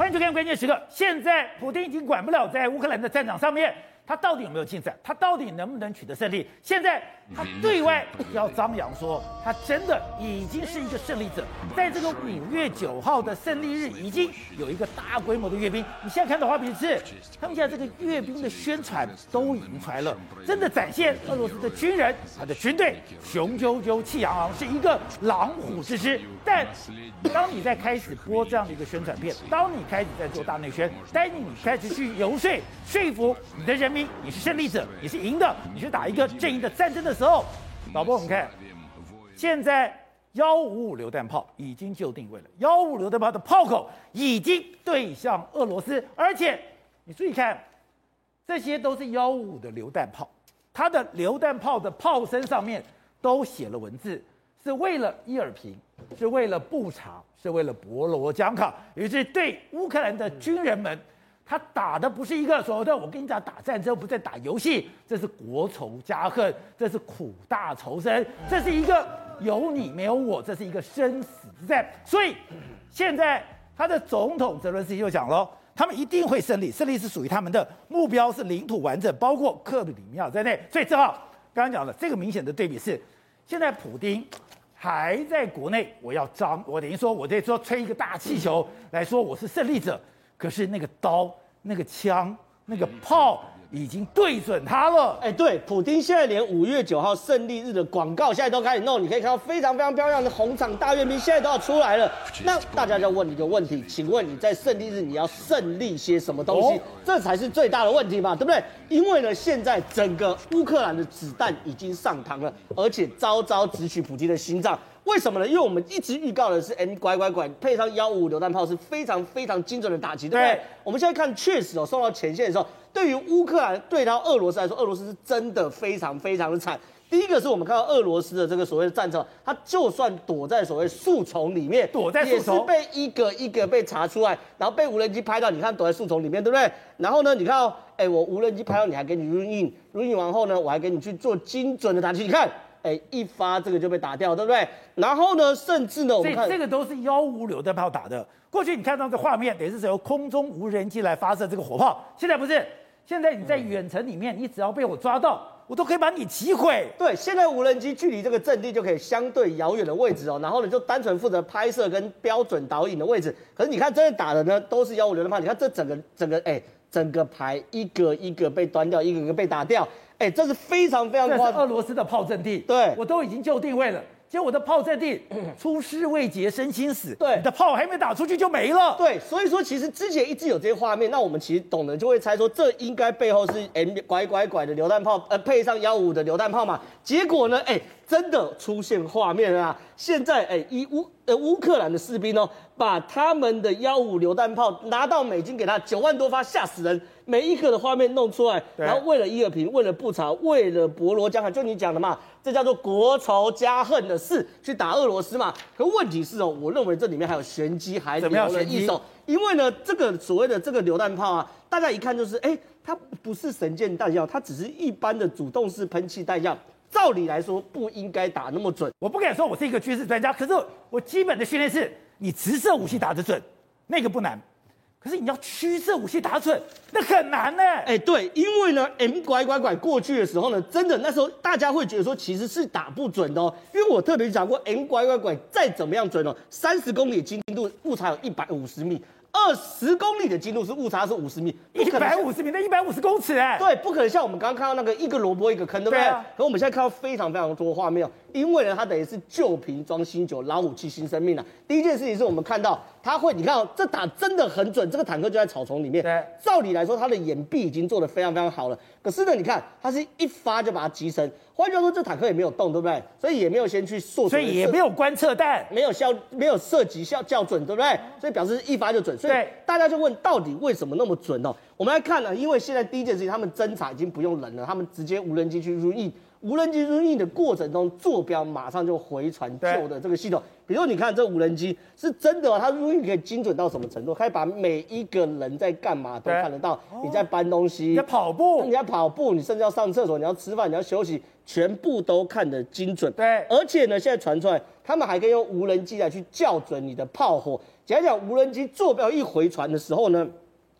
欢迎收看关键时刻。现在普京已经管不了在乌克兰的战场上面，他到底有没有进展？他到底能不能取得胜利？现在他对外要张扬说，他真的已经是一个胜利者。在这个五月九号的胜利日，已经有一个大规模的阅兵。你现在看到画面是，他们现在这个阅兵的宣传都已经出来了，真的展现俄罗斯的军人他的军队雄赳赳气昂昂，是一个狼虎之师。但当你在开始播这样的一个宣传片，当你开始在做大内宣，当你开始去游说说服你的人民。你是胜利者，你是赢的，你是打一个正义的战争的时候，导播，我们看，现在幺五五榴弹炮已经就定位了，幺五榴弹炮的炮口已经对向俄罗斯，而且你注意看，这些都是幺五五的榴弹炮，它的榴弹炮的炮身上面都写了文字，是为了伊尔平，是为了布查，是为了博罗江卡，于是对乌克兰的军人们。他打的不是一个所谓的，我跟你讲，打战争不在打游戏，这是国仇家恨，这是苦大仇深，这是一个有你没有我，这是一个生死之战。所以现在他的总统泽伦斯基就讲了，他们一定会胜利，胜利是属于他们的，目标是领土完整，包括克里米亚在内。所以正好刚刚讲的这个明显的对比是，现在普丁还在国内，我要张，我等于说我在说吹一个大气球来说我是胜利者。可是那个刀、那个枪、那个炮已经对准他了。哎，对，普京现在连五月九号胜利日的广告现在都开始弄，你可以看到非常非常漂亮的红场大阅兵，现在都要出来了。那大家就要问你一个问题，请问你在胜利日你要胜利些什么东西？哦、这才是最大的问题嘛，对不对？因为呢，现在整个乌克兰的子弹已经上膛了，而且招招直取普京的心脏。为什么呢？因为我们一直预告的是 M 拐拐拐配上幺五五榴弹炮是非常非常精准的打击，对不对？对，我们现在看，确实哦，送到前线的时候，对于乌克兰对到俄罗斯来说，俄罗斯是真的非常非常的惨。第一个是我们看到俄罗斯的这个所谓的战车，它就算躲在所谓树丛里面，躲在树丛也是被一个一个被查出来，然后被无人机拍到。你看躲在树丛里面，对不对？然后呢，你看哦，哎，我无人机拍到你，还给你 run in，run in 完后呢，我还给你去做精准的打击。你看。哎，一发这个就被打掉，对不对？然后呢，甚至呢，我们看这个都是幺五榴弹炮打的。过去你看到这画面，等于是由空中无人机来发射这个火炮。现在不是，现在你在远程里面，你只要被我抓到，我都可以把你击毁。对，现在无人机距离这个阵地就可以相对遥远的位置哦。然后呢，就单纯负责拍摄跟标准导引的位置。可是你看，真的打的呢，都是幺五榴弹炮。你看这整个整个哎，整个牌一个一个被端掉，一个一个被打掉。哎、欸，这是非常非常夸张。俄罗斯的炮阵地，对，我都已经就定位了。结果我的炮阵地出师未捷身先死，对，你的炮还没打出去就没了。对，所以说其实之前一直有这些画面，那我们其实懂的就会猜说，这应该背后是 M 拐拐拐的榴弹炮，呃，配上幺五的榴弹炮嘛。结果呢，哎、欸，真的出现画面了啊！现在，哎、欸，以乌呃乌克兰的士兵哦，把他们的幺五榴弹炮拿到美军给他九万多发，吓死人。每一个的画面弄出来，然后为了伊尔平，为了布查，为了博罗江海，就你讲的嘛，这叫做国仇家恨的事，去打俄罗斯嘛。可问题是哦，我认为这里面还有玄机，还留了一手。因为呢，这个所谓的这个榴弹炮啊，大家一看就是，哎，它不是神箭弹药，它只是一般的主动式喷气弹药。照理来说，不应该打那么准。我不敢说我是一个军事专家，可是我基本的训练是，你直射武器打得准，那个不难。可是你要曲射武器打准，那很难呢。哎，对，因为呢，M 拐拐拐过去的时候呢，真的那时候大家会觉得说，其实是打不准的哦。因为我特别讲过，M 拐拐拐再怎么样准哦，三十公里精度误差有一百五十米。二十公里的精度是误差是五十米，一百五十米，那一百五十公尺哎，对，不可能像我们刚刚看到那个一个萝卜一个坑，对不对？对啊。可我们现在看到非常非常多画面，因为呢，它等于是旧瓶装新酒，老武器新生命了。第一件事情是我们看到它会，你看哦，这打真的很准，这个坦克就在草丛里面。对，照理来说，它的掩蔽已经做得非常非常好了。可是呢，你看它是一发就把它击沉。换句话说，这坦克也没有动，对不对？所以也没有先去射，所以也没有观测弹，没有效，没有射击效校准，对不对？所以表示一发就准。所以大家就问，到底为什么那么准哦？我们来看呢，因为现在第一件事情，他们侦查已经不用人了，他们直接无人机去入役。无人机 Run In 的过程中，坐标马上就回传旧的这个系统。比如你看这无人机是真的哦，它 Run In 可以精准到什么程度？可以把每一个人在干嘛都看得到。你在搬东西，你在跑步，你在跑步，你甚至要上厕所，你要吃饭，你要休息，全部都看得精准。对，而且呢，现在传出来，他们还可以用无人机来去校准你的炮火。讲讲无人机坐标一回传的时候呢，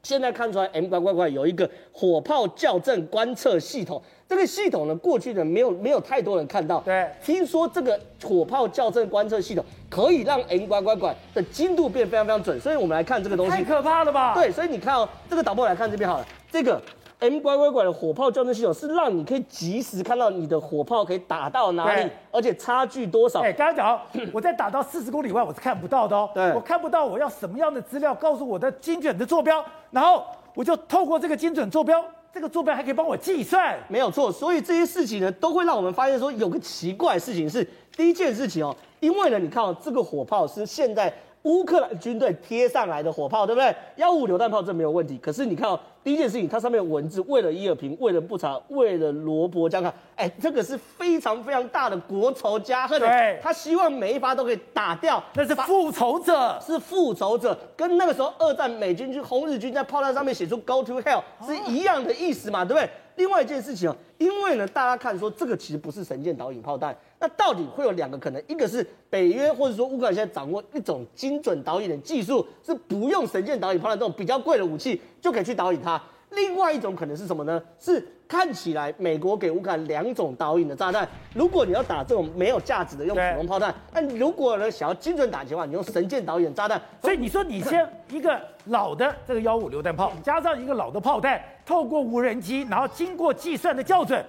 现在看出来 M 乖乖乖有一个火炮校正观测系统。这个系统呢，过去呢没有没有太多人看到。对，听说这个火炮校正观测系统可以让 M 乖乖乖的精度变非常非常准，所以我们来看这个东西。太可怕了吧？对，所以你看哦，这个导播来看这边好了，这个 M 乖乖乖的火炮校正系统是让你可以及时看到你的火炮可以打到哪里，而且差距多少。哎，刚刚讲我在打到四十公里外，我是看不到的哦。对，我看不到我要什么样的资料告诉我的精准的坐标，然后我就透过这个精准坐标。这个坐标还可以帮我计算，没有错。所以这些事情呢，都会让我们发现说，有个奇怪的事情是，第一件事情哦，因为呢，你看哦，这个火炮是现在。乌克兰军队贴上来的火炮，对不对？幺五榴弹炮这没有问题。可是你看哦，第一件事情，它上面有文字，为了伊尔平，为了布查，为了罗伯江汉，哎，这个是非常非常大的国仇家恨。对，他希望每一发都可以打掉，那是复仇者，是复仇者，跟那个时候二战美军军红日军在炮弹上面写出 “Go to hell” 是一样的意思嘛，对不对？另外一件事情哦，因为呢，大家看说这个其实不是神剑导引炮弹，那到底会有两个可能，一个是北约或者说乌克兰现在掌握一种精准导引的技术，是不用神箭导引炮弹这种比较贵的武器就可以去导引它。另外一种可能是什么呢？是看起来美国给乌克兰两种导引的炸弹。如果你要打这种没有价值的用普通炮弹，那如果呢想要精准打击的话，你用神箭导引炸弹。所以你说你先一个老的这个幺五榴弹炮，加上一个老的炮弹，透过无人机，然后经过计算的校准。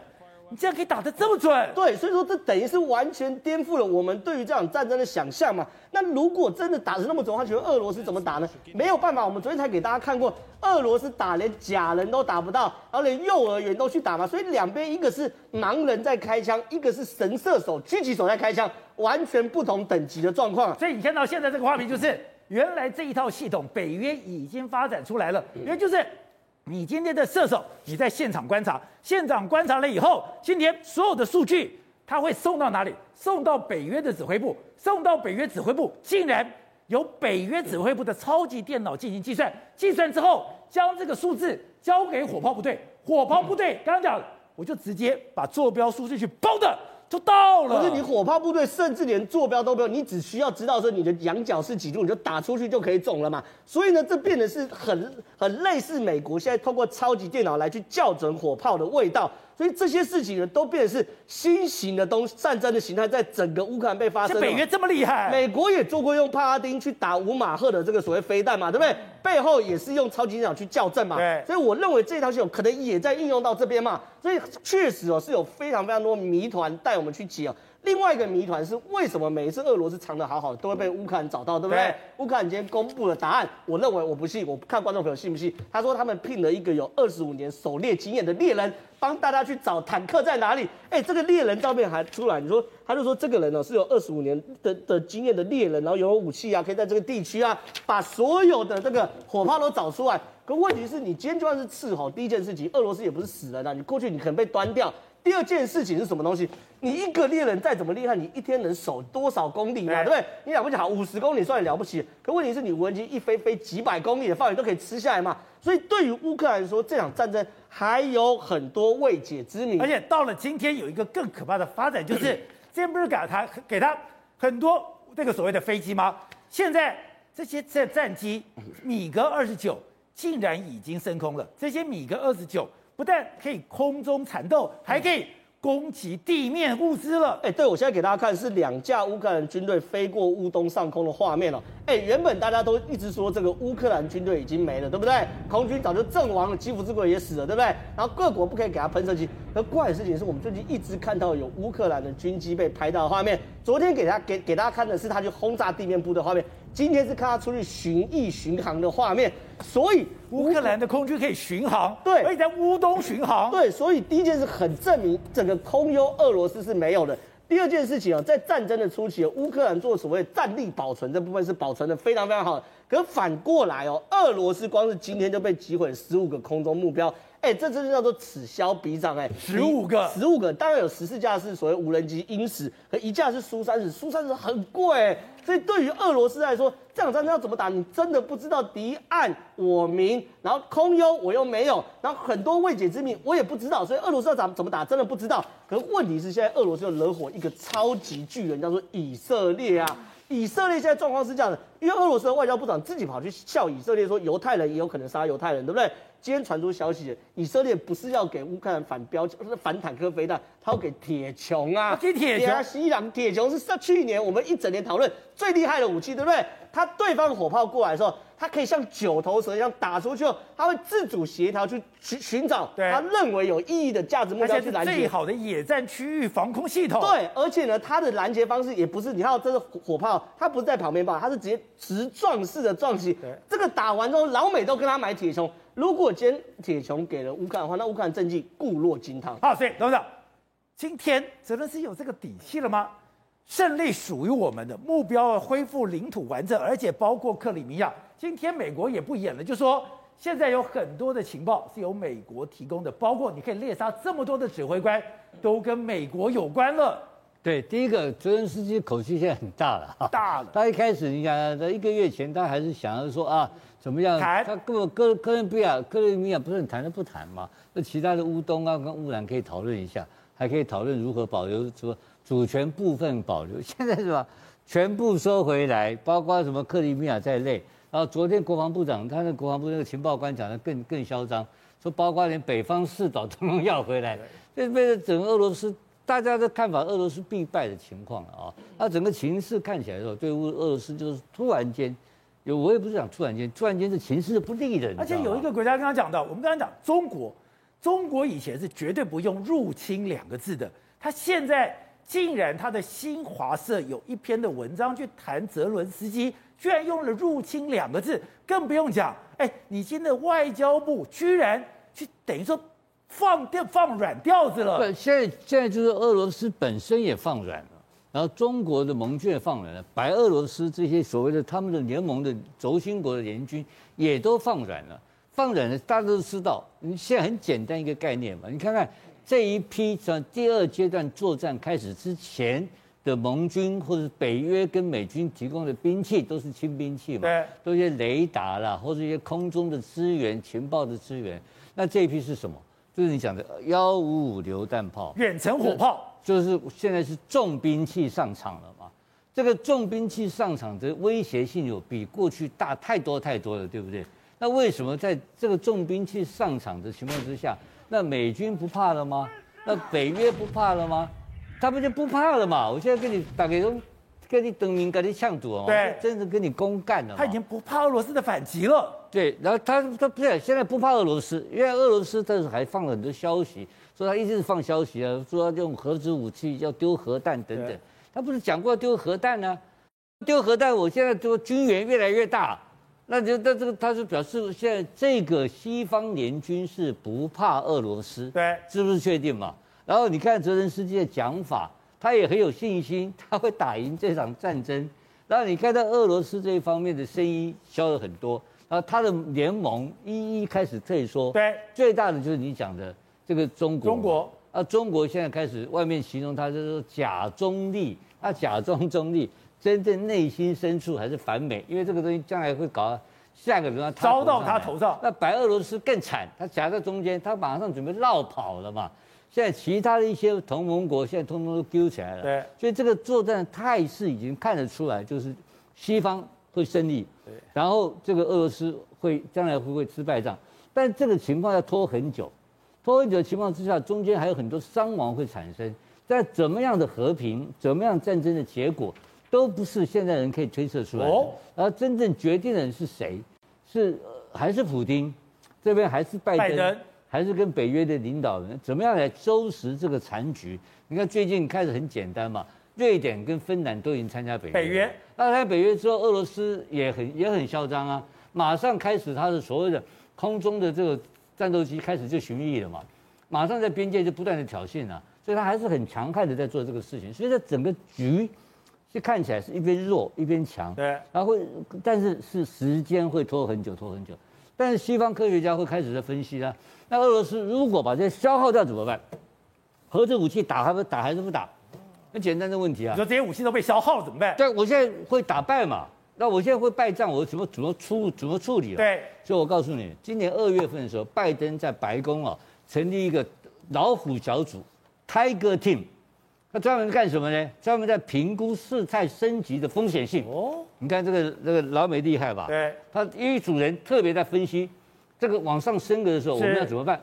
你竟然可以打得这么准？对，所以说这等于是完全颠覆了我们对于这场战争的想象嘛。那如果真的打得那么准，他觉得俄罗斯怎么打呢？没有办法，我们昨天才给大家看过，俄罗斯打连假人都打不到，然后连幼儿园都去打嘛。所以两边一个是盲人在开枪，一个是神射手狙击手在开枪，完全不同等级的状况。所以你看到现在这个画面，就是原来这一套系统北约已经发展出来了，原来就是。你今天的射手，你在现场观察，现场观察了以后，今天所有的数据，他会送到哪里？送到北约的指挥部，送到北约指挥部，竟然由北约指挥部的超级电脑进行计算，计算之后，将这个数字交给火炮部队，火炮部队刚刚讲，我就直接把坐标输出去，包的。就到了。可是你火炮部队甚至连坐标都没有，你只需要知道说你的仰角是几度，你就打出去就可以中了嘛。所以呢，这变得是很很类似美国现在通过超级电脑来去校准火炮的味道。所以这些事情呢，都变成是新型的东战争的形态，在整个乌克兰被发生。北约这么厉害，美国也做过用帕拉丁去打五马赫的这个所谓飞弹嘛，对不对？背后也是用超级电脑去校正嘛。对。所以我认为这套系统可能也在应用到这边嘛。所以确实哦，是有非常非常多谜团带我们去解哦。另外一个谜团是为什么每一次俄罗斯藏的好好的，都会被乌克兰找到，对不对？乌克兰今天公布了答案，我认为我不信，我看观众朋友信不信？他说他们聘了一个有二十五年狩猎经验的猎人，帮大家去找坦克在哪里。哎，这个猎人照片还出来，你说他就说这个人呢是有二十五年的的经验的猎人，然后有武器啊，可以在这个地区啊把所有的这个火炮都找出来。可问题是你今天就算是伺候，第一件事情，俄罗斯也不是死人啊，你过去你可能被端掉。第二件事情是什么东西？你一个猎人再怎么厉害，你一天能守多少公里嘛？对不对？你了不起好五十公里算了不起，可问题是你无人机一飞飞几百公里的范围都可以吃下来嘛？所以对于乌克兰来说，这场战争还有很多未解之谜。而且到了今天，有一个更可怕的发展，就是之前不是给他给他很多这个所谓的飞机吗？现在这些战战机米格二十九竟然已经升空了，这些米格二十九。不但可以空中缠斗，还可以攻击地面物资了。哎，对，我现在给大家看是两架乌克兰军队飞过乌东上空的画面了。哎，原本大家都一直说这个乌克兰军队已经没了，对不对？空军早就阵亡了，基辅之鬼也死了，对不对？然后各国不可以给他喷射机。而怪的事情是我们最近一直看到有乌克兰的军机被拍到的画面。昨天给他给给大家看的是他去轰炸地面部的画面。今天是看他出去巡弋巡航的画面，所以乌克兰的空军可以巡航，对，可以在乌东巡航，对，所以第一件事很证明整个空优俄罗斯是没有的。第二件事情啊，在战争的初期，乌克兰做所谓战力保存这部分是保存的非常非常好。可反过来哦，俄罗斯光是今天就被击毁十五个空中目标。哎，这真是叫做此消彼长哎，十五个，十五个，当然有十四架是所谓无人机鹰十，和一架是苏三十，苏三十很贵，所以对于俄罗斯来说，这场战争要怎么打，你真的不知道，敌暗我明，然后空优我又没有，然后很多未解之谜我也不知道，所以俄罗斯要怎么怎么打，真的不知道。可是问题是，现在俄罗斯又惹火一个超级巨人，叫做以色列啊。以色列现在状况是这样的，因为俄罗斯的外交部长自己跑去笑以色列，说犹太人也有可能杀犹太人，对不对？今天传出消息，以色列不是要给乌克兰反标，是反坦克飞弹，他要给铁穹啊！给铁穹，西朗铁穹是上去年我们一整年讨论最厉害的武器，对不对？他对方火炮过来的时候，他可以像九头蛇一样打出去后，他会自主协调去寻寻找他认为有意义的价值目标去拦截。最好的野战区域防空系统。对，而且呢，它的拦截方式也不是，你看这个火炮，它不是在旁边吧？它是直接直撞式的撞击。这个打完之后，老美都跟他买铁穹。如果今天铁穹给了乌克兰的话，那乌克兰政绩固若金汤。好，所以董事长，今天泽连斯有这个底气了吗？胜利属于我们的目标，恢复领土完整，而且包括克里米亚。今天美国也不演了，就说现在有很多的情报是由美国提供的，包括你可以猎杀这么多的指挥官，都跟美国有关了。对，第一个泽连斯基口气现在很大了，大了。他一开始你想，在一个月前他还是想要说啊，怎么样？谈他根本哥哥伦比亚、克里米亚不是很谈都不谈嘛？那其他的乌东啊跟乌兰可以讨论一下，还可以讨论如何保留什么。主权部分保留，现在是吧？全部收回来，包括什么克里米亚在内。然后昨天国防部长，他的国防部那个情报官讲的更更嚣张，说包括连北方四岛都能要回来，这变成整个俄罗斯大家的看法，俄罗斯必败的情况了啊。那整个情势看起来的时候，对俄俄罗斯就是突然间，有我也不是讲突然间，突然间是情势不利的。而且有一个国家刚刚讲到，我们刚刚讲中国，中国以前是绝对不用入侵两个字的，他现在。竟然他的新华社有一篇的文章去谈泽伦斯基，居然用了“入侵”两个字，更不用讲。哎，你现在外交部居然去等于说放掉放软调子了。对，现在现在就是俄罗斯本身也放软了，然后中国的盟军也放软了，白俄罗斯这些所谓的他们的联盟的轴心国的联军也都放软了。放软了，大家都知道，你现在很简单一个概念嘛，你看看。这一批从第二阶段作战开始之前的盟军或者北约跟美军提供的兵器都是轻兵器嘛，对，都一些雷达啦，或者一些空中的资源、情报的资源。那这一批是什么？就是你讲的幺五五榴弹炮、远程火炮，就是现在是重兵器上场了嘛？这个重兵器上场的威胁性有比过去大太多太多了，对不对？那为什么在这个重兵器上场的情况之下？那美军不怕了吗？那北约不怕了吗？他们就不怕了嘛？我现在跟你打给都跟你等名，跟你呛赌哦，对，真的跟你公干了。他已经不怕俄罗斯的反击了。对，然后他他不是现在不怕俄罗斯，因为俄罗斯这是还放了很多消息，说他一直放消息啊，说要用核子武器，要丢核弹等等。他不是讲过丢核弹呢、啊？丢核弹，我现在就军援越来越大。那就那这个他是表示现在这个西方联军是不怕俄罗斯，对，是不是确定嘛？然后你看泽连斯基的讲法，他也很有信心，他会打赢这场战争。然后你看到俄罗斯这一方面的声音消了很多，然后他的联盟一一开始退缩，对，最大的就是你讲的这个中国，中国啊，中国现在开始外面形容他就是假中立，他假装中立。真正内心深处还是反美，因为这个东西将来会搞下个轮要遭到他头上。那白俄罗斯更惨，他夹在中间，他马上准备绕跑了嘛。现在其他的一些同盟国现在通通都揪起来了。对，所以这个作战态势已经看得出来，就是西方会胜利，对，然后这个俄罗斯会将来会不会吃败仗？但这个情况要拖很久，拖很久的情况之下，中间还有很多伤亡会产生。但怎么样的和平，怎么样战争的结果？都不是现在人可以推测出来的，而真正决定的人是谁？是还是普京？这边还是拜登？拜登还是跟北约的领导人？怎么样来收拾这个残局？你看最近开始很简单嘛，瑞典跟芬兰都已经参加北约。北约。那在北约之后，俄罗斯也很也很嚣张啊，马上开始他的所谓的空中的这个战斗机开始就巡弋了嘛，马上在边界就不断的挑衅啊。所以他还是很强悍的在做这个事情。所以这整个局，是看起来是一边弱一边强。对，然后会，但是是时间会拖很久，拖很久。但是西方科学家会开始在分析啊。那俄罗斯如果把这些消耗掉怎么办？核子武器打还不打还是不打？很简单的问题啊。你说这些武器都被消耗了怎么办？对，我现在会打败嘛？那我现在会败仗，我怎么怎么处怎么处理了？对，所以我告诉你，今年二月份的时候，拜登在白宫啊成立一个老虎小组 （Tiger Team），他专门干什么呢？专门在评估事态升级的风险性。哦，你看这个这个老美厉害吧？对，他一组人特别在分析这个往上升格的时候我们要怎么办？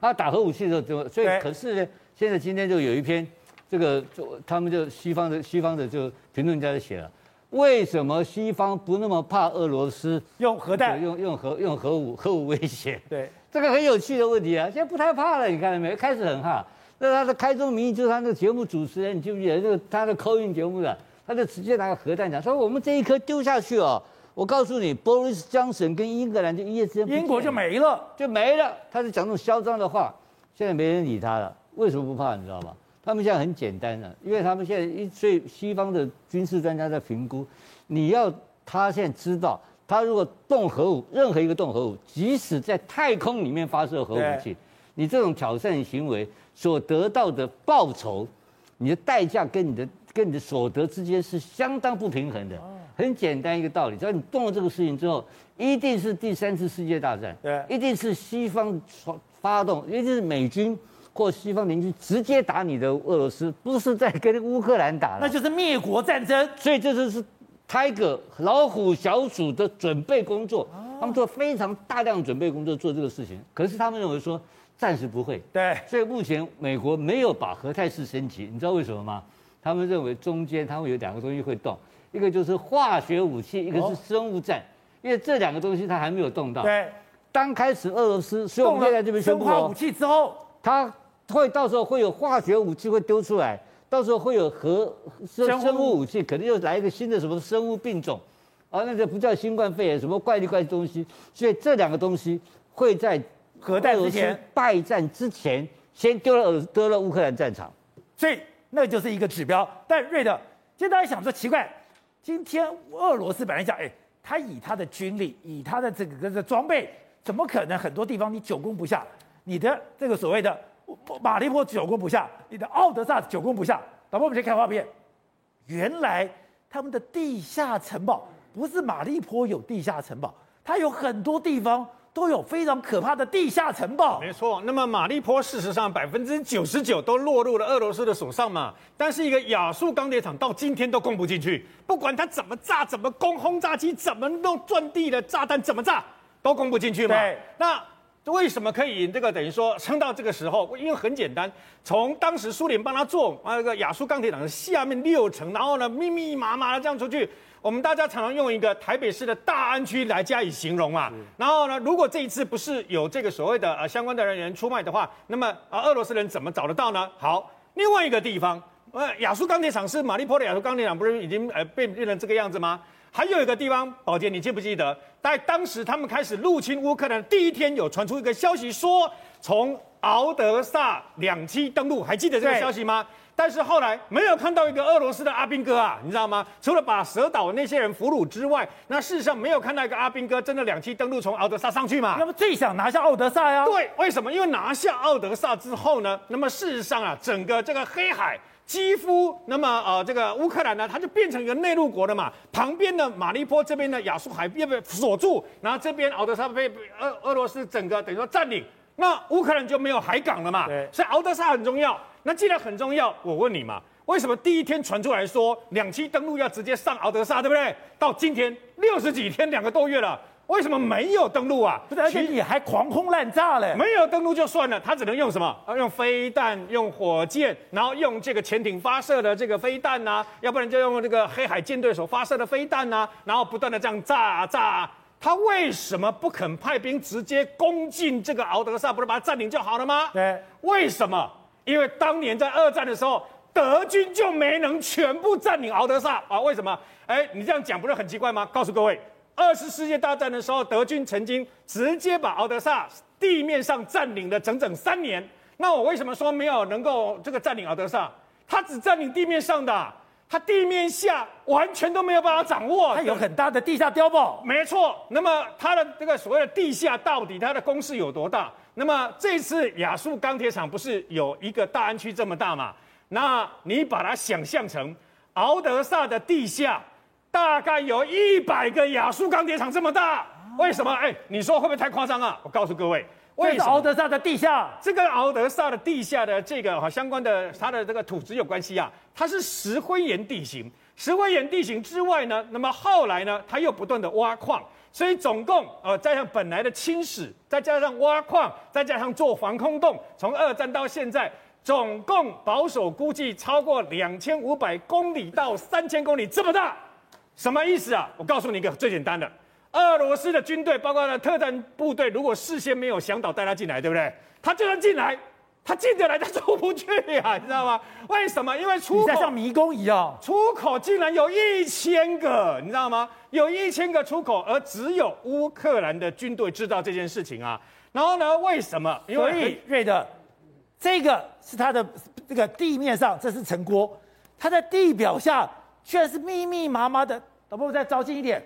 他打核武器的时候怎么？所以可是呢，现在今天就有一篇。这个就他们就西方的西方的就评论家就写了，为什么西方不那么怕俄罗斯用核弹用用核用核武核武威胁？对，这个很有趣的问题啊，现在不太怕了，你看到没有？开始很怕。那他的开宗明义就是他那个节目主持人，你记不记得那个他的 call in 节目的，他就直接拿个核弹讲，说我们这一颗丢下去哦，我告诉你，Boris Johnson 跟英格兰就一夜之间英国就没了，就没了。他就讲这种嚣张的话，现在没人理他了。为什么不怕？你知道吗？他们现在很简单的，因为他们现在一所以西方的军事专家在评估，你要他现在知道，他如果动核武，任何一个动核武，即使在太空里面发射核武器，你这种挑战行为所得到的报酬，你的代价跟你的跟你的所得之间是相当不平衡的。很简单一个道理，只要你动了这个事情之后，一定是第三次世界大战，对，一定是西方发发动，一定是美军。或西方邻居直接打你的俄罗斯，不是在跟乌克兰打，那就是灭国战争。所以这就是 Tiger 老虎小组的准备工作，他们做非常大量准备工作做这个事情。可是他们认为说暂时不会。对，所以目前美国没有把核态势升级，你知道为什么吗？他们认为中间他会有两个东西会动，一个就是化学武器，一个是生物战，因为这两个东西它还没有动到。对，刚开始俄罗斯，所以我们现在这边宣布，生化武器之后，它。会到时候会有化学武器会丢出来，到时候会有核生生物武器，可能又来一个新的什么生物病种，啊，那个不叫新冠肺炎，什么怪力怪东西，所以这两个东西会在核弹之前败战之前先丢了丢了乌克兰战场，所以那就是一个指标。但瑞德，现在大家想说奇怪，今天俄罗斯本来讲，哎，他以他的军力，以他的这个这个装备，怎么可能很多地方你久攻不下？你的这个所谓的。马利波久攻不下，你的奥德萨久攻不下。导播，我们先看画面。原来他们的地下城堡不是马利波有地下城堡，它有很多地方都有非常可怕的地下城堡。没错，那么马利坡事实上百分之九十九都落入了俄罗斯的手上嘛。但是一个亚速钢铁厂到今天都攻不进去，不管它怎么炸、怎么攻，轰炸机怎么弄，钻地的炸弹怎么炸，都攻不进去嘛。对，那。为什么可以这个等于说撑到这个时候？因为很简单，从当时苏联帮他做那个亚速钢铁厂的下面六层，然后呢密密麻麻的这样出去。我们大家常常用一个台北市的大安区来加以形容嘛。然后呢，如果这一次不是有这个所谓的呃相关的人员出卖的话，那么啊俄罗斯人怎么找得到呢？好，另外一个地方，呃亚速钢铁厂是马利坡的亚速钢铁厂，不是已经呃被变成这个样子吗？还有一个地方，宝杰，你记不记得，在当时他们开始入侵乌克兰第一天，有传出一个消息说，从敖德萨两栖登陆，还记得这个消息吗？但是后来没有看到一个俄罗斯的阿兵哥啊，你知道吗？除了把蛇岛那些人俘虏之外，那事实上没有看到一个阿兵哥真的两栖登陆从敖德萨上去嘛？那么最想拿下敖德萨呀？对，为什么？因为拿下敖德萨之后呢，那么事实上啊，整个这个黑海。几乎，那么呃，这个乌克兰呢，它就变成一个内陆国了嘛。旁边的马利波这边的亚速海被被锁住，然后这边敖德萨被俄俄罗斯整个等于说占领，那乌克兰就没有海港了嘛。所以敖德萨很重要。那既然很重要，我问你嘛，为什么第一天传出来说两栖登陆要直接上敖德萨，对不对？到今天六十几天，两个多月了。为什么没有登陆啊？而且你还狂轰滥炸嘞！没有登陆就算了，他只能用什么？用飞弹、用火箭，然后用这个潜艇发射的这个飞弹呐、啊，要不然就用这个黑海舰队所发射的飞弹呐、啊，然后不断的这样炸啊炸啊。他为什么不肯派兵直接攻进这个敖德萨，不是把它占领就好了吗？对，为什么？因为当年在二战的时候，德军就没能全部占领敖德萨啊？为什么？哎，你这样讲不是很奇怪吗？告诉各位。二次世界大战的时候，德军曾经直接把敖德萨地面上占领了整整三年。那我为什么说没有能够这个占领敖德萨？他只占领地面上的，他地面下完全都没有办法掌握。它有很大的地下碉堡。没错。那么它的这个所谓的地下到底它的攻势有多大？那么这次亚速钢铁厂不是有一个大安区这么大吗？那你把它想象成敖德萨的地下，大概有一百个亚速钢铁厂这么大。为什么？哎，你说会不会太夸张啊？我告诉各位。为什么敖德萨的地下，这跟敖德萨的地下的这个哈相关的它的这个土质有关系啊。它是石灰岩地形，石灰岩地形之外呢，那么后来呢，它又不断的挖矿，所以总共呃，加上本来的侵蚀，再加上挖矿，再加上做防空洞，从二战到现在，总共保守估计超过两千五百公里到三千公里这么大，什么意思啊？我告诉你一个最简单的。俄罗斯的军队，包括了特战部队，如果事先没有想导带他进来，对不对？他就算进来，他进得来，他出不去啊，你知道吗？为什么？因为出口像迷宫一样，出口竟然有一千个，你知道吗？有一千个出口，而只有乌克兰的军队知道这件事情啊。然后呢？为什么？因为瑞德，这个是他的这个地面上，这是城郭，他在地表下居然是密密麻麻的。导播再照近一点。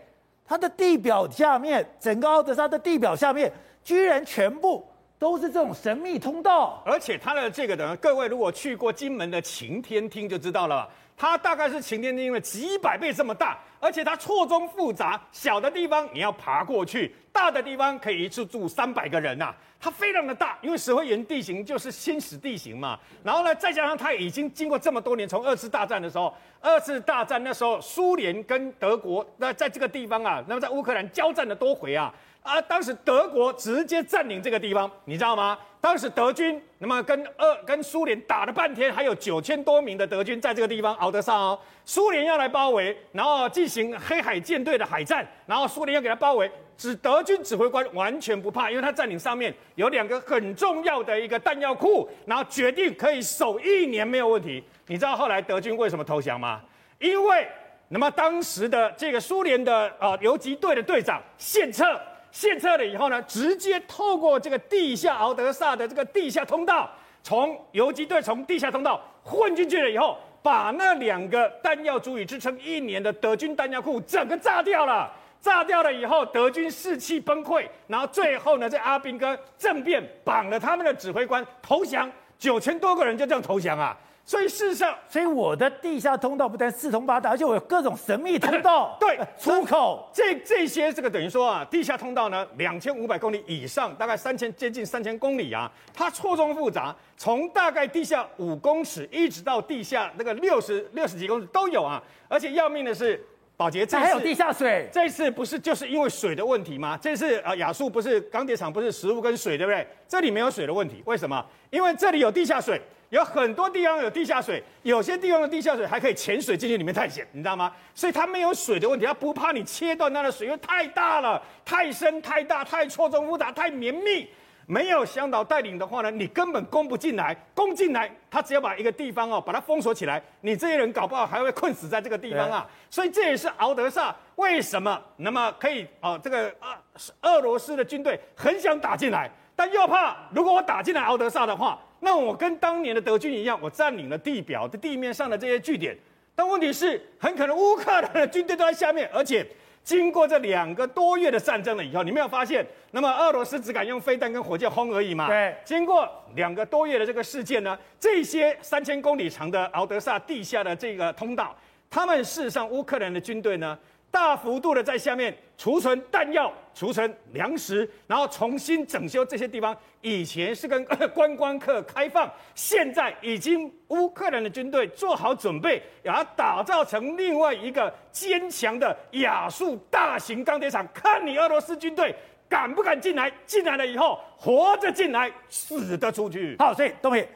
它的地表下面，整个奥德萨的地表下面，居然全部都是这种神秘通道，而且它的这个呢，各位如果去过金门的擎天厅就知道了，它大概是擎天厅的几百倍这么大，而且它错综复杂，小的地方你要爬过去，大的地方可以一次住三百个人呐、啊。它非常的大，因为石灰岩地形就是侵蚀地形嘛。然后呢，再加上它已经经过这么多年，从二次大战的时候，二次大战那时候，苏联跟德国那在这个地方啊，那么在乌克兰交战了多回啊啊！当时德国直接占领这个地方，你知道吗？当时德军那么跟俄跟苏联打了半天，还有九千多名的德军在这个地方敖德萨哦，苏联要来包围，然后进行黑海舰队的海战，然后苏联要给他包围。指德军指挥官完全不怕，因为他占领上面有两个很重要的一个弹药库，然后决定可以守一年没有问题。你知道后来德军为什么投降吗？因为那么当时的这个苏联的啊游击队的队长献策，献策了以后呢，直接透过这个地下敖德萨的这个地下通道，从游击队从地下通道混进去了以后，把那两个弹药足以支撑一年的德军弹药库整个炸掉了。炸掉了以后，德军士气崩溃，然后最后呢，在阿兵哥政变绑了他们的指挥官投降，九千多个人就这样投降啊！所以事实上，所以我的地下通道不但四通八达，而且我有各种神秘通道，对，出口这这些这个等于说啊，地下通道呢，两千五百公里以上，大概三千接近三千公里啊，它错综复杂，从大概地下五公尺一直到地下那个六十六十几公尺都有啊，而且要命的是。保洁，这还有地下水。这次不是就是因为水的问题吗？这次啊，亚速不是钢铁厂，不是食物跟水，对不对？这里没有水的问题，为什么？因为这里有地下水，有很多地方有地下水，有些地方的地下水还可以潜水进去里面探险，你知道吗？所以它没有水的问题，它不怕你切断它的水，因为太大了，太深、太大、太错综复杂、太绵密。没有向导带领的话呢，你根本攻不进来。攻进来，他只要把一个地方哦，把它封锁起来，你这些人搞不好还会困死在这个地方啊。所以这也是敖德萨为什么那么可以哦，这个俄俄罗斯的军队很想打进来，但又怕如果我打进来敖德萨的话，那我跟当年的德军一样，我占领了地表的地面上的这些据点。但问题是，很可能乌克兰的军队都在下面，而且。经过这两个多月的战争了以后，你没有发现，那么俄罗斯只敢用飞弹跟火箭轰而已嘛？对。经过两个多月的这个事件呢，这些三千公里长的敖德萨地下的这个通道，他们事实上乌克兰的军队呢，大幅度的在下面储存弹药、储存粮食，然后重新整修这些地方。以前是跟 观光客开放，现在已经乌克兰的军队做好准备，把它打造成另外一个坚强的亚速大型钢铁厂。看你俄罗斯军队敢不敢进来？进来了以后，活着进来，死得出去。好，所以东平，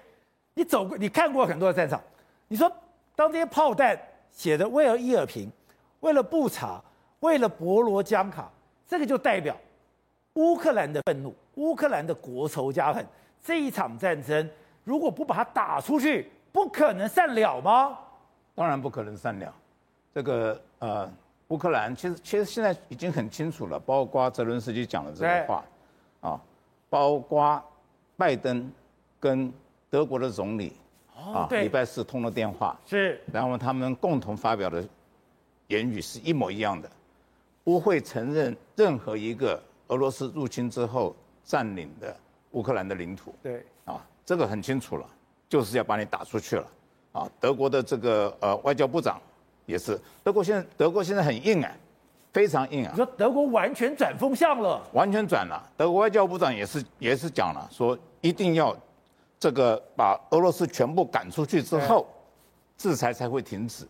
你走过，你看过很多的战场，你说当这些炮弹写的为了伊尔平。为了布查，为了博罗江卡，这个就代表乌克兰的愤怒，乌克兰的国仇家恨。这一场战争如果不把它打出去，不可能善了吗？当然不可能善了。这个呃，乌克兰其实其实现在已经很清楚了，包括泽伦斯基讲的这个话，啊，包括拜登跟德国的总理，啊，对礼拜四通了电话，是然后他们共同发表的言语是一模一样的，不会承认任何一个俄罗斯入侵之后占领的乌克兰的领土。对，啊，这个很清楚了，就是要把你打出去了。啊，德国的这个呃外交部长也是，德国现在德国现在很硬啊，非常硬啊你，说德国完全转风向了，完全转了。德国外交部长也是也是讲了，说一定要这个把俄罗斯全部赶出去之后，制裁才会停止。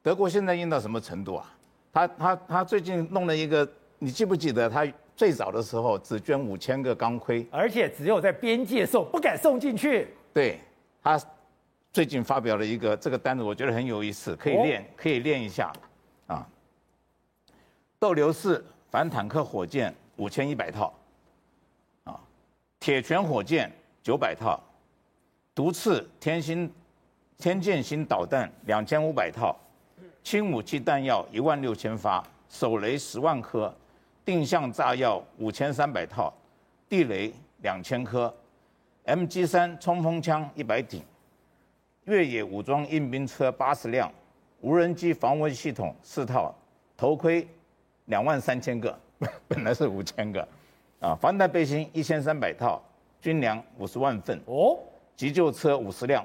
德国现在硬到什么程度啊？他他他最近弄了一个，你记不记得他最早的时候只捐五千个钢盔？而且只有在边界送，不敢送进去。对他最近发表了一个这个单子，我觉得很有意思，可以练，可以练一下啊。斗牛式反坦克火箭五千一百套，啊，铁拳火箭九百套，毒刺天星天剑星导弹两千五百套，轻武器弹药一万六千发，手雷十万颗，定向炸药五千三百套，地雷两千颗。MG 三冲锋枪一百顶，越野武装运兵车八十辆，无人机防卫系统四套，头盔两万三千个，本来是五千个，啊，防弹背心一千三百套，军粮五十万份，哦，急救车五十辆，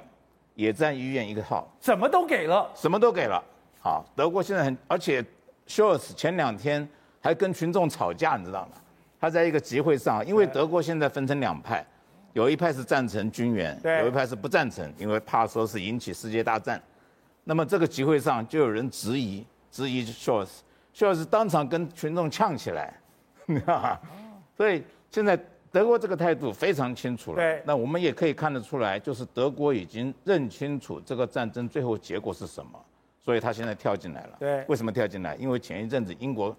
野战医院一个套，什么都给了。什么都给了。好，德国现在很，而且 Scholz 前两天还跟群众吵架，你知道吗？他在一个集会上，因为德国现在分成两派。有一派是赞成军援，有一派是不赞成，因为怕说是引起世界大战。那么这个集会上就有人质疑，质疑 Scholz，Scholz 当场跟群众呛起来，你知道吗？所以现在德国这个态度非常清楚了。对，那我们也可以看得出来，就是德国已经认清楚这个战争最后结果是什么，所以他现在跳进来了。对，为什么跳进来？因为前一阵子英国，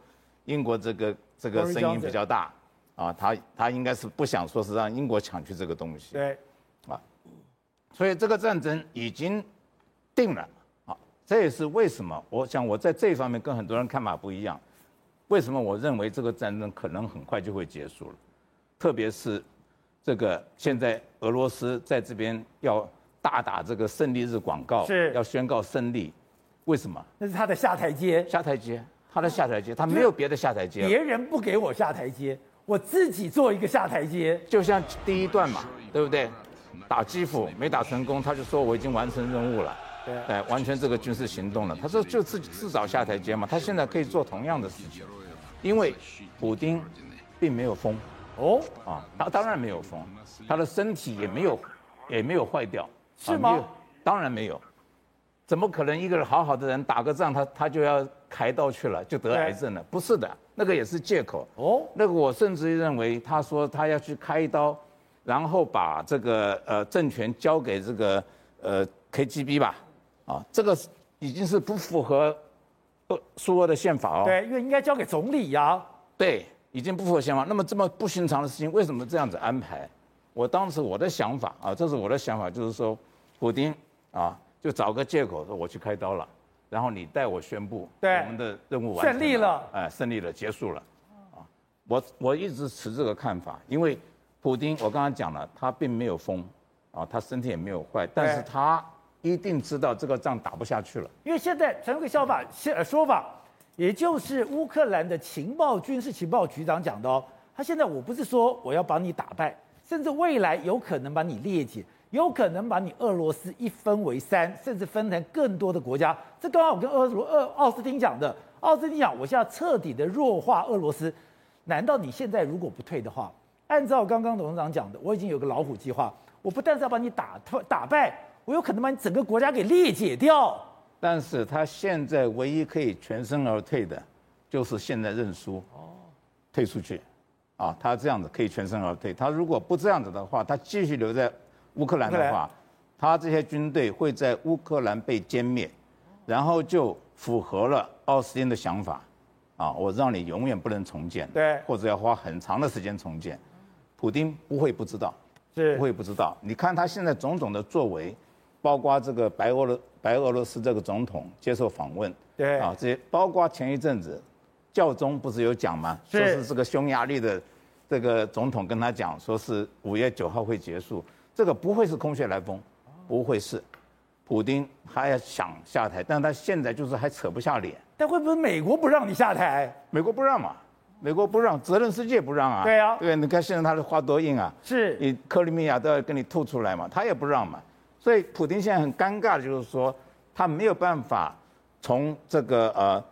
英国这个这个声音比较大。啊，他他应该是不想说是让英国抢去这个东西，对，啊，所以这个战争已经定了，啊，这也是为什么我想我在这一方面跟很多人看法不一样，为什么我认为这个战争可能很快就会结束了，特别是这个现在俄罗斯在这边要大打这个胜利日广告，是要宣告胜利，为什么？那是他的下台阶，下台阶，他的下台阶，他没有别的下台阶，别人不给我下台阶。我自己做一个下台阶，就像第一段嘛，对不对？打基辅没打成功，他就说我已经完成任务了，对，哎，完全这个军事行动了。他说就自己自找下台阶嘛。他现在可以做同样的事情，因为补丁并没有封哦啊，他当然没有封，他的身体也没有也没有坏掉，是吗？当然没有，怎么可能一个人好好的人打个仗，他他就要开刀去了，就得癌症了？不是的。那个也是借口哦。那个我甚至于认为，他说他要去开刀，然后把这个呃政权交给这个呃 KGB 吧，啊，这个已经是不符合呃苏俄的宪法哦。对，因为应该交给总理呀。对，已经不符合宪法。那么这么不寻常的事情，为什么这样子安排？我当时我的想法啊，这是我的想法，就是说，普丁啊，就找个借口说我去开刀了。然后你代我宣布，对我们的任务完成了，胜利了，哎，胜利了，结束了，啊，我我一直持这个看法，因为普丁，我刚刚讲了，他并没有疯，啊，他身体也没有坏，但是他一定知道这个仗打不下去了。因为现在传个消法，现说法，也就是乌克兰的情报军事情报局长讲的哦，他现在我不是说我要把你打败，甚至未来有可能把你裂解。有可能把你俄罗斯一分为三，甚至分成更多的国家。这刚刚我跟俄罗俄奥斯汀讲的，奥斯汀讲，我现在彻底的弱化俄罗斯。难道你现在如果不退的话，按照刚刚董事长讲的，我已经有个老虎计划，我不但是要把你打打败，我有可能把你整个国家给裂解掉。但是他现在唯一可以全身而退的，就是现在认输，哦退出去，啊，他这样子可以全身而退。他如果不这样子的话，他继续留在。乌克兰的话，他这些军队会在乌克兰被歼灭，然后就符合了奥斯汀的想法，啊，我让你永远不能重建，对，或者要花很长的时间重建，普丁不会不知道，是。不会不知道。你看他现在种种的作为，包括这个白俄罗白俄罗斯这个总统接受访问，对，啊，这些包括前一阵子教宗不是有讲吗？说是这个匈牙利的这个总统跟他讲，说是五月九号会结束。这个不会是空穴来风，不会是，普丁他要想下台，但他现在就是还扯不下脸。但会不会美国不让你下台？美国不让嘛，美国不让，泽连斯基也不让啊。对啊，对，你看现在他的话多硬啊，是你克里米亚都要跟你吐出来嘛，他也不让嘛。所以普丁现在很尴尬的就是说，他没有办法从这个呃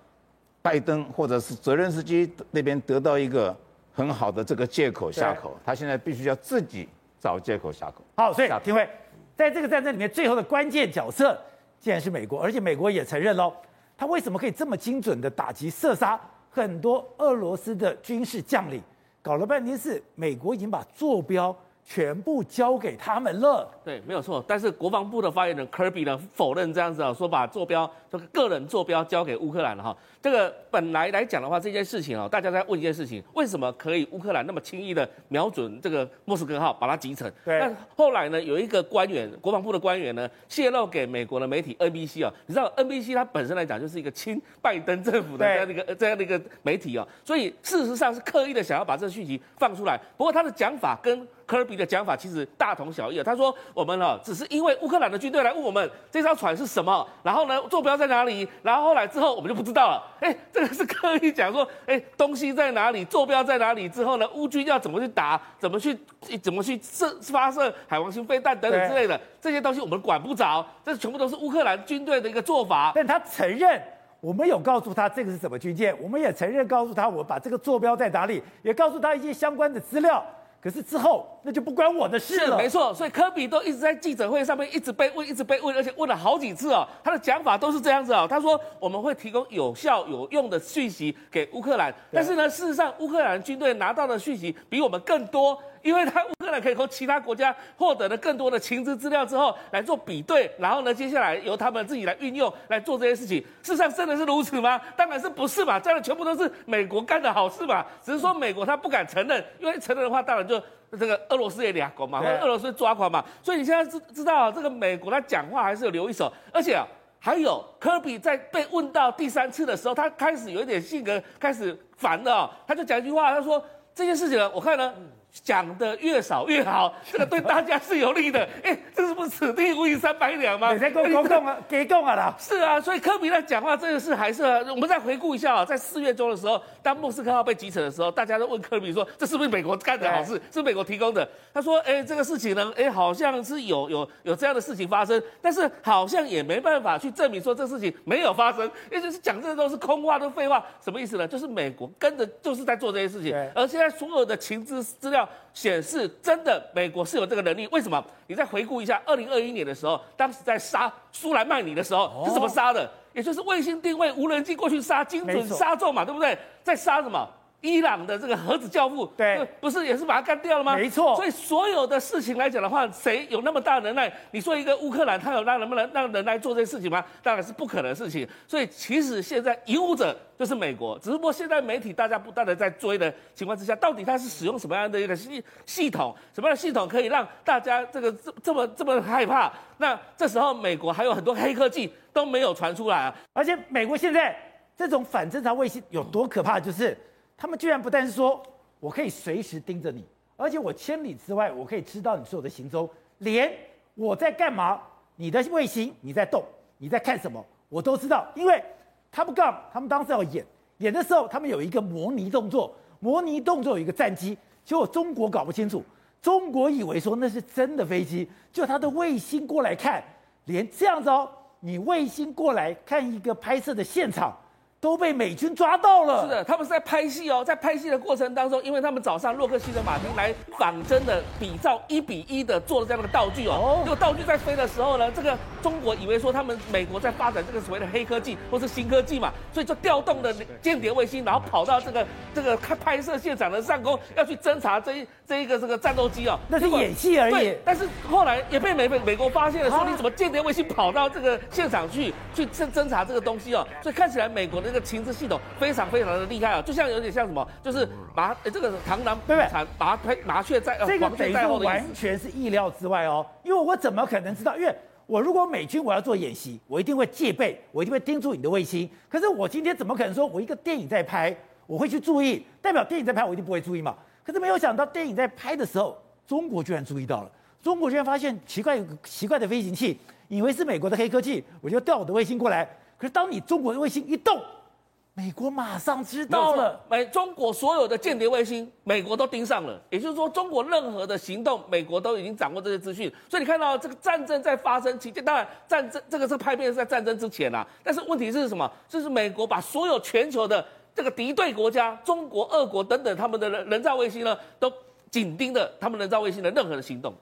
拜登或者是泽连斯基那边得到一个很好的这个借口下口，他现在必须要自己。找借口下口。好，所以廷辉，在这个战争里面，最后的关键角色竟然是美国，而且美国也承认喽，他为什么可以这么精准的打击射杀很多俄罗斯的军事将领？搞了半天是美国已经把坐标。全部交给他们了。对，没有错。但是国防部的发言人科比呢，否认这样子啊，说把坐标这个个人坐标交给乌克兰了哈。这个本来来讲的话，这件事情啊，大家在问一件事情：为什么可以乌克兰那么轻易的瞄准这个莫斯科号，把它击沉？对。但后来呢，有一个官员，国防部的官员呢，泄露给美国的媒体 NBC 啊，你知道 NBC 它本身来讲就是一个亲拜登政府的这样的一个这样的一个媒体啊，所以事实上是刻意的想要把这个讯息放出来。不过他的讲法跟科比的讲法其实大同小异啊，他说我们呢只是因为乌克兰的军队来问我们这艘船是什么，然后呢坐标在哪里，然后后来之后我们就不知道了。哎，这个是刻意讲说，哎东西在哪里，坐标在哪里之后呢，乌军要怎么去打，怎么去怎么去射发射海王星飞弹等等之类的这些东西我们管不着，这全部都是乌克兰军队的一个做法。但他承认我们有告诉他这个是什么军舰，我们也承认告诉他我把这个坐标在哪里，也告诉他一些相关的资料。可是之后那就不关我的事了。是没错，所以科比都一直在记者会上面一直被问，一直被问，而且问了好几次哦。他的讲法都是这样子哦。他说我们会提供有效有用的讯息给乌克兰，但是呢，事实上乌克兰军队拿到的讯息比我们更多。因为他乌克兰可以从其他国家获得了更多的情资资料之后来做比对，然后呢，接下来由他们自己来运用来做这些事情。事实上真的是如此吗？当然是不是嘛，这样全部都是美国干的好事嘛。只是说美国他不敢承认，因为承认的话，当然就这个俄罗斯也俩狗嘛，俄罗斯抓狂嘛。所以你现在知知道这个美国他讲话还是有留一手，而且啊，还有科比在被问到第三次的时候，他开始有一点性格开始烦了，他就讲一句话，他说这件事情呢，我看呢。讲的越少越好，这个对大家是有利的。哎，这是不是此地无银三百两吗？你在跟我 讲啊，给讲啊啦。是啊，所以科比在讲话这个事还是，我们再回顾一下啊，在四月中的时候，当莫斯科号被击沉的时候，大家都问科比说，这是不是美国干的好事？是美国提供的？他说，哎，这个事情呢，哎，好像是有有有这样的事情发生，但是好像也没办法去证明说这事情没有发生，也就是讲这都是空话，都废话，什么意思呢？就是美国跟着就是在做这些事情，而现在所有的情资资料。显示真的美国是有这个能力，为什么？你再回顾一下，二零二一年的时候，当时在杀苏莱曼尼的时候是怎么杀的？也就是卫星定位、无人机过去杀，精准杀中嘛，对不对？在杀什么？伊朗的这个核子教父，对，不是也是把他干掉了吗？没错。所以所有的事情来讲的话，谁有那么大能耐？你说一个乌克兰，他有那能不能让人来做这些事情吗？当然是不可能的事情。所以其实现在引武者就是美国，只不过现在媒体大家不断的在追的情况之下，到底他是使用什么样的一个系系统？什么样的系统可以让大家这个这这么这么害怕？那这时候美国还有很多黑科技都没有传出来啊！而且美国现在这种反侦察卫星有多可怕？就是。他们居然不但是说我可以随时盯着你，而且我千里之外我可以知道你所有的行踪，连我在干嘛，你的卫星你在动，你在看什么，我都知道。因为他们告他们当时要演演的时候，他们有一个模拟动作，模拟动作有一个战机，结果中国搞不清楚，中国以为说那是真的飞机，就他的卫星过来看，连这样子哦，你卫星过来看一个拍摄的现场。都被美军抓到了。是的，他们是在拍戏哦，在拍戏的过程当中，因为他们找上洛克希德马丁来仿真的比照一比一的做了这样的道具哦。这个道具在飞的时候呢，这个中国以为说他们美国在发展这个所谓的黑科技或是新科技嘛，所以就调动了间谍卫星，然后跑到这个这个拍拍摄现场的上空，要去侦查这一这一个这个战斗机哦。那是演戏而已。对，但是后来也被美美美国发现了，说你怎么间谍卫星跑到这个现场去去侦侦查这个东西哦？所以看起来美国的。这个情资系统非常非常的厉害啊，就像有点像什么，就是麻，这个螳螂对不对？麻麻雀在，这个等于说完全是意料之外哦。因为我怎么可能知道？因为我如果美军我要做演习，我一定会戒备，我一定会盯住你的卫星。可是我今天怎么可能说我一个电影在拍，我会去注意？代表电影在拍，我一定不会注意嘛？可是没有想到电影在拍的时候，中国居然注意到了。中国居然发现奇怪有个奇怪的飞行器，以为是美国的黑科技，我就调我的卫星过来。可是当你中国的卫星一动，美国马上知道了。美中国所有的间谍卫星，美国都盯上了。也就是说，中国任何的行动，美国都已经掌握这些资讯。所以你看到这个战争在发生期间，当然战争这个是拍片是在战争之前啊。但是问题是什么？就是美国把所有全球的这个敌对国家，中国、俄国等等他们的人人造卫星呢，都紧盯着他们人造卫星的任何的行动。